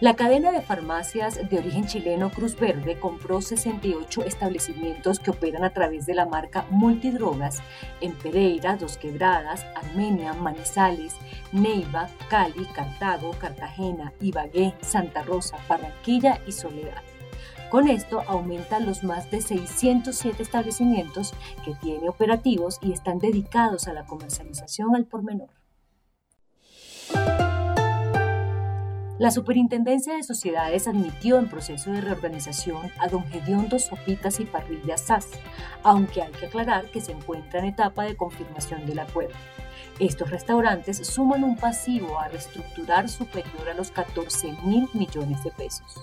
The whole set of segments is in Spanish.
La cadena de farmacias de origen chileno Cruz Verde compró 68 establecimientos que operan a través de la marca Multidrogas en Pereira, Dos Quebradas, Armenia, Manizales, Neiva, Cali, Cartago, Cartagena, Ibagué, Santa Rosa, Barranquilla y Soledad. Con esto aumentan los más de 607 establecimientos que tiene operativos y están dedicados a la comercialización al por menor. La Superintendencia de Sociedades admitió en proceso de reorganización a don Gediondo Sopitas y Parrillas SAS, aunque hay que aclarar que se encuentra en etapa de confirmación del acuerdo. Estos restaurantes suman un pasivo a reestructurar superior a los 14 mil millones de pesos.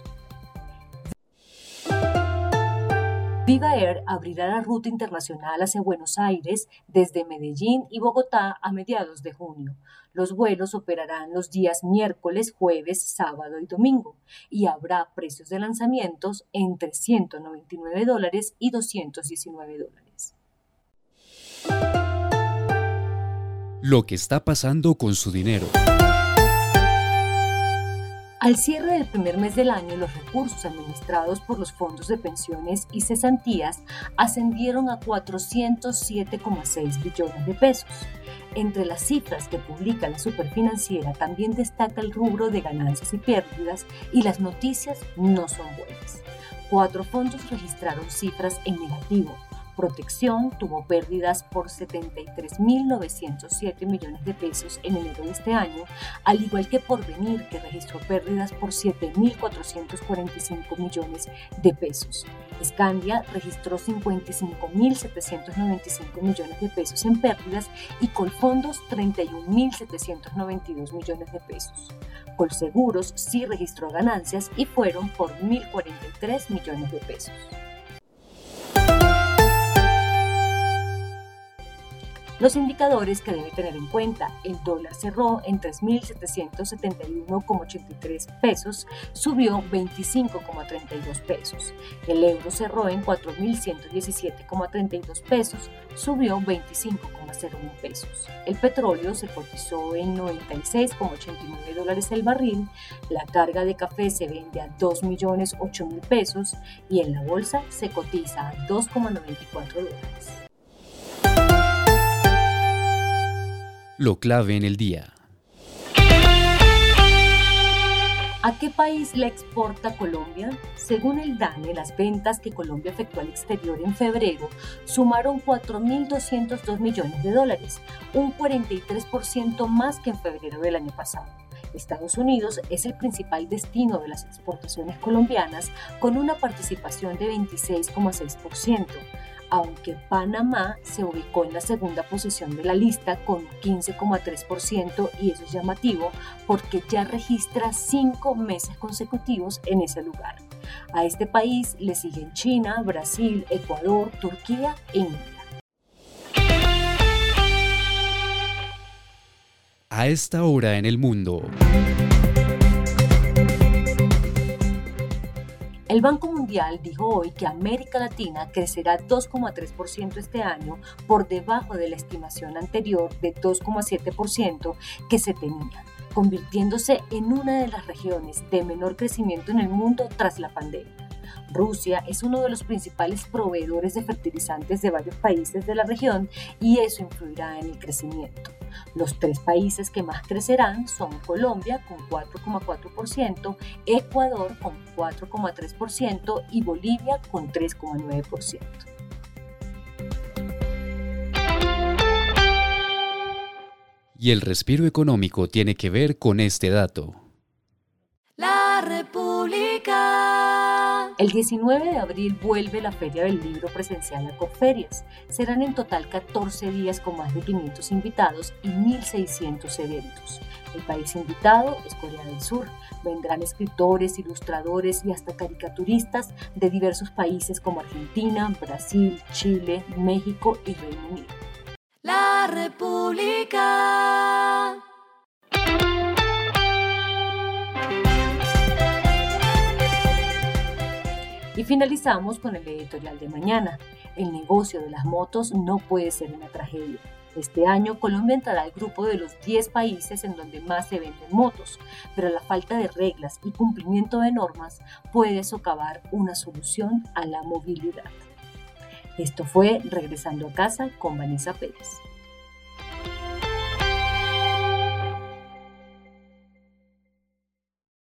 Viva Air abrirá la ruta internacional hacia Buenos Aires desde Medellín y Bogotá a mediados de junio. Los vuelos operarán los días miércoles, jueves, sábado y domingo y habrá precios de lanzamientos entre 199 dólares y 219 dólares. Lo que está pasando con su dinero. Al cierre del primer mes del año, los recursos administrados por los fondos de pensiones y cesantías ascendieron a 407,6 billones de pesos. Entre las cifras que publica la superfinanciera también destaca el rubro de ganancias y pérdidas y las noticias no son buenas. Cuatro fondos registraron cifras en negativo, Protección tuvo pérdidas por 73.907 millones de pesos en enero de este año, al igual que Porvenir, que registró pérdidas por 7.445 millones de pesos. Scandia registró 55.795 millones de pesos en pérdidas y Colfondos 31.792 millones de pesos. Colseguros sí registró ganancias y fueron por 1.043 millones de pesos. Los indicadores que debe tener en cuenta, el dólar cerró en 3.771,83 pesos, subió 25,32 pesos. El euro cerró en 4.117,32 pesos, subió 25,01 pesos. El petróleo se cotizó en 96,89 dólares el barril, la carga de café se vende a 2.008.000 pesos y en la bolsa se cotiza a 2,94 dólares. Lo clave en el día. ¿A qué país le exporta Colombia? Según el DANE, las ventas que Colombia efectuó al exterior en febrero sumaron 4.202 millones de dólares, un 43% más que en febrero del año pasado. Estados Unidos es el principal destino de las exportaciones colombianas con una participación de 26,6% aunque Panamá se ubicó en la segunda posición de la lista con 15,3% y eso es llamativo porque ya registra cinco meses consecutivos en ese lugar. A este país le siguen China, Brasil, Ecuador, Turquía e India. A esta hora en el mundo. El Banco Dijo hoy que América Latina crecerá 2,3% este año por debajo de la estimación anterior de 2,7% que se tenía, convirtiéndose en una de las regiones de menor crecimiento en el mundo tras la pandemia. Rusia es uno de los principales proveedores de fertilizantes de varios países de la región y eso influirá en el crecimiento. Los tres países que más crecerán son Colombia con 4,4%, Ecuador con 4,3% y Bolivia con 3,9%. Y el respiro económico tiene que ver con este dato. El 19 de abril vuelve la Feria del Libro presencial a Corferias. Serán en total 14 días con más de 500 invitados y 1.600 eventos. El país invitado es Corea del Sur. Vendrán escritores, ilustradores y hasta caricaturistas de diversos países como Argentina, Brasil, Chile, México y Reino Unido. La República. Finalizamos con el editorial de mañana. El negocio de las motos no puede ser una tragedia. Este año Colombia entrará al grupo de los 10 países en donde más se venden motos, pero la falta de reglas y cumplimiento de normas puede socavar una solución a la movilidad. Esto fue Regresando a casa con Vanessa Pérez.